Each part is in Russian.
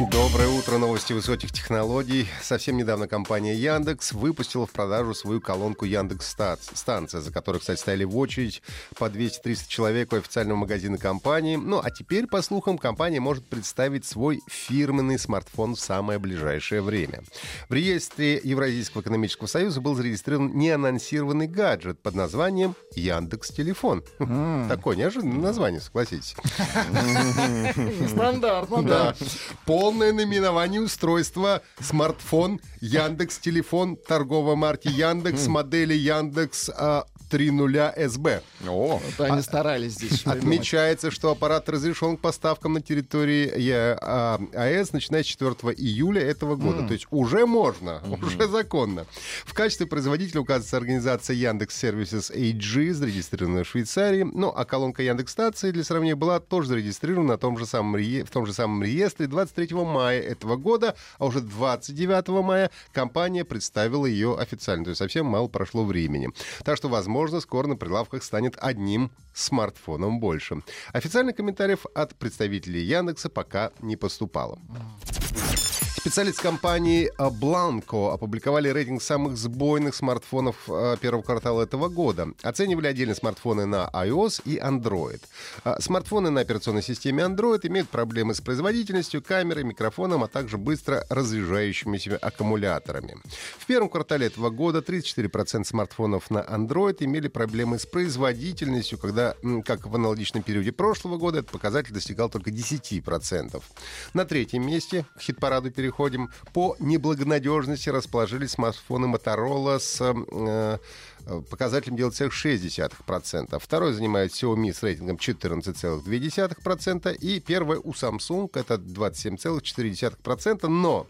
Доброе утро, новости высоких технологий. Совсем недавно компания Яндекс выпустила в продажу свою колонку Яндекс станция, за которой, кстати, стояли в очередь по 200-300 человек у официального магазина компании. Ну, а теперь, по слухам, компания может представить свой фирменный смартфон в самое ближайшее время. В реестре Евразийского экономического союза был зарегистрирован неанонсированный гаджет под названием Яндекс Телефон. Такое неожиданное название, согласитесь. Стандартно, Да. Полное наименование устройства. Смартфон Яндекс Телефон торговой марки Яндекс модели Яндекс а, 3.0 СБ. О, вот они старались здесь. Отмечается, что аппарат разрешен к поставкам на территории Е- а, АЭС, начиная с 4 июля этого года. То есть уже можно, уже законно. В качестве производителя указывается организация Яндекс Services AG, зарегистрированная в Швейцарии. Ну, а колонка Яндекс Станции, для сравнения, была тоже зарегистрирована на том же самом, ре- в том же самом реестре 23 мая этого года, а уже 29 мая компания представила ее официально. То есть совсем мало прошло времени. Так что, возможно, скоро на прилавках станет одним смартфоном больше. Официальных комментариев от представителей Яндекса пока не поступало. Специалисты компании Blanco опубликовали рейтинг самых сбойных смартфонов а, первого квартала этого года. Оценивали отдельно смартфоны на iOS и Android. А, Смартфоны на операционной системе Android имеют проблемы с производительностью, камерой, микрофоном, а также быстро разряжающимися аккумуляторами. В первом квартале этого года 34% смартфонов на Android имели проблемы с производительностью, когда, как в аналогичном периоде прошлого года, этот показатель достигал только 10%. На третьем месте, хит-параду переходим, по неблагонадежности. Расположились смартфоны Motorola с э, э, показателем 9,6%. Второй занимает Xiaomi с рейтингом 14,2%. И первое у Samsung это 27,4%. Но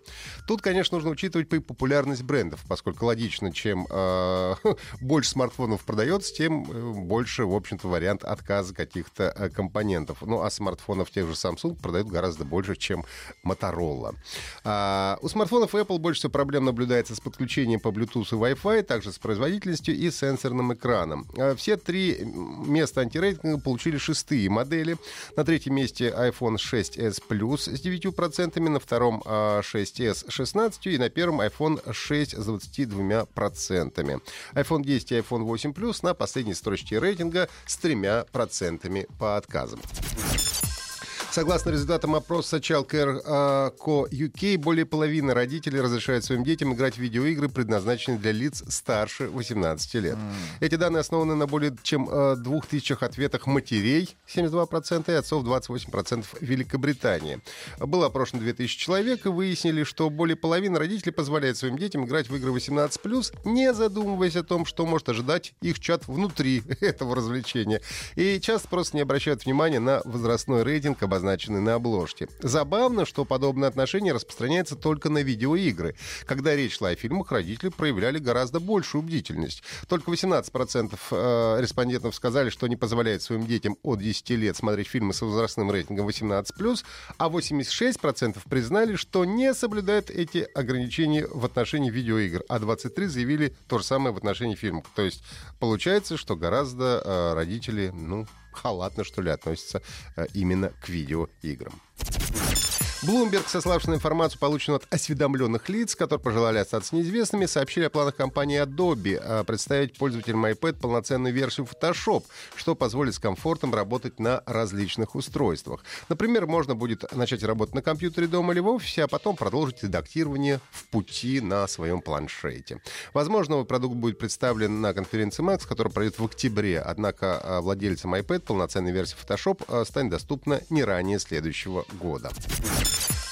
тут, конечно, нужно учитывать популярность брендов, поскольку логично, чем э, больше смартфонов продается, тем э, больше, в общем-то, вариант отказа каких-то э, компонентов. Ну, а смартфонов тех же Samsung продают гораздо больше, чем Motorola. А, у смартфонов Apple больше всего проблем наблюдается с подключением по Bluetooth и Wi-Fi, также с производительностью сенсорным экраном. А, Все три места антирейтинга получили шестые модели. На третьем месте iPhone 6s Plus с 9%, на втором а, 6s с 16% и на первом iPhone 6 с 22%. iPhone 10 и iPhone 8 Plus на последней строчке рейтинга с 3% по отказам. Согласно результатам опроса Childcare Co. UK, более половины родителей разрешают своим детям играть в видеоигры, предназначенные для лиц старше 18 лет. Эти данные основаны на более чем э, двух тысячах ответах матерей, 72%, и отцов 28% в Великобритании. Было опрошено 2000 человек, и выяснили, что более половины родителей позволяют своим детям играть в игры 18+, не задумываясь о том, что может ожидать их чат внутри этого развлечения. И часто просто не обращают внимания на возрастной рейтинг, обозначенный на обложке. Забавно, что подобное отношение распространяется только на видеоигры. Когда речь шла о фильмах, родители проявляли гораздо большую бдительность. Только 18% э, респондентов сказали, что не позволяют своим детям от 10 лет смотреть фильмы с возрастным рейтингом 18+, а 86% признали, что не соблюдают эти ограничения в отношении видеоигр, а 23 заявили то же самое в отношении фильмов. То есть получается, что гораздо э, родители, ну, халатно, что ли, относятся э, именно к видеоиграм. Bloomberg, сославшись на информацию, полученную от осведомленных лиц, которые пожелали остаться неизвестными, сообщили о планах компании Adobe э, представить пользователям iPad полноценную версию Photoshop, что позволит с комфортом работать на различных устройствах. Например, можно будет начать работать на компьютере дома или в офисе, а потом продолжить редактирование в пути на своем планшете. Возможно, новый продукт будет представлен на конференции Max, которая пройдет в октябре, однако э, владельцам iPad полноценная версия Photoshop э, станет доступна не ранее следующего года.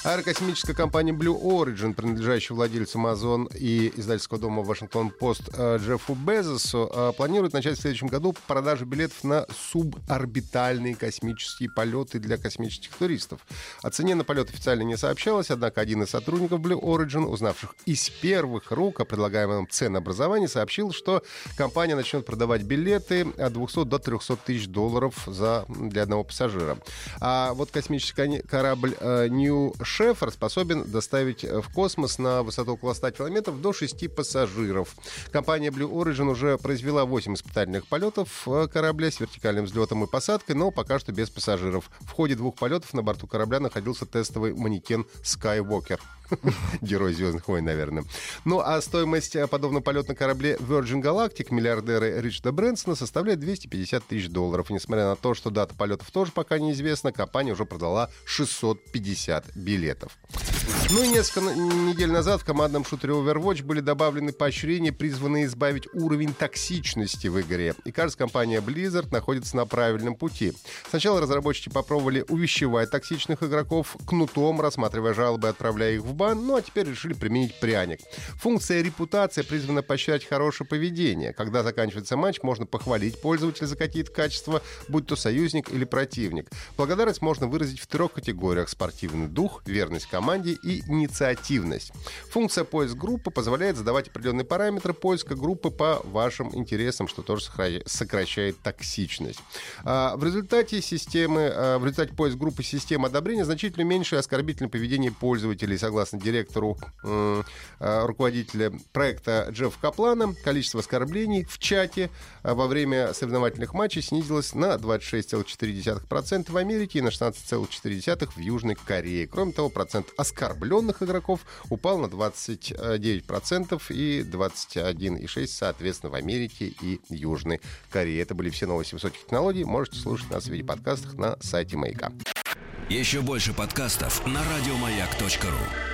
Аэрокосмическая компания Blue Origin, принадлежащая владельцу Amazon и издательского дома Вашингтон-Пост э, Джеффу Безосу, э, планирует начать в следующем году продажу билетов на суборбитальные космические полеты для космических туристов. О цене на полет официально не сообщалось, однако один из сотрудников Blue Origin, узнавших из первых рук о предлагаемом ценообразовании, сообщил, что компания начнет продавать билеты от 200 до 300 тысяч долларов за, для одного пассажира. А вот космический корабль э, New Шефер способен доставить в космос на высоту около 100 километров до 6 пассажиров. Компания Blue Origin уже произвела 8 испытательных полетов э, корабля с вертикальным взлетом и посадкой, но пока что без пассажиров. В ходе двух полетов на борту корабля находился тестовый манекен Skywalker. Герой Звездных войн, наверное. Ну, а стоимость э, подобного полета на корабле Virgin Galactic миллиардера Ричарда Брэнсона составляет 250 тысяч долларов. Несмотря на то, что дата полетов тоже пока неизвестна, компания уже продала 650 билетов. Ну и несколько недель назад в командном шутере Overwatch были добавлены поощрения, призванные избавить уровень токсичности в игре. И кажется, компания Blizzard находится на правильном пути. Сначала разработчики попробовали увещевать токсичных игроков кнутом, рассматривая жалобы отправляя их в бан, ну а теперь решили применить пряник. Функция репутация призвана поощрять хорошее поведение. Когда заканчивается матч, можно похвалить пользователя за какие-то качества, будь то союзник или противник. Благодарность можно выразить в трех категориях. Спортивный дух, верность команде и инициативность. Функция поиск группы позволяет задавать определенные параметры поиска группы по вашим интересам, что тоже сокращает токсичность. А, в результате системы, а, в результате поиск группы системы одобрения значительно меньше оскорбительное поведение пользователей, согласно директору э, руководителя проекта Джеффа Каплана. Количество оскорблений в чате во время соревновательных матчей снизилось на 26,4% в Америке и на 16,4% в Южной Корее. Кроме того, процент оскорбленных игроков упал на 29% и 21,6% соответственно в Америке и Южной Корее. Это были все новости высоких технологий. Можете слушать нас в виде подкастах на сайте Маяка. Еще больше подкастов на радиомаяк.ру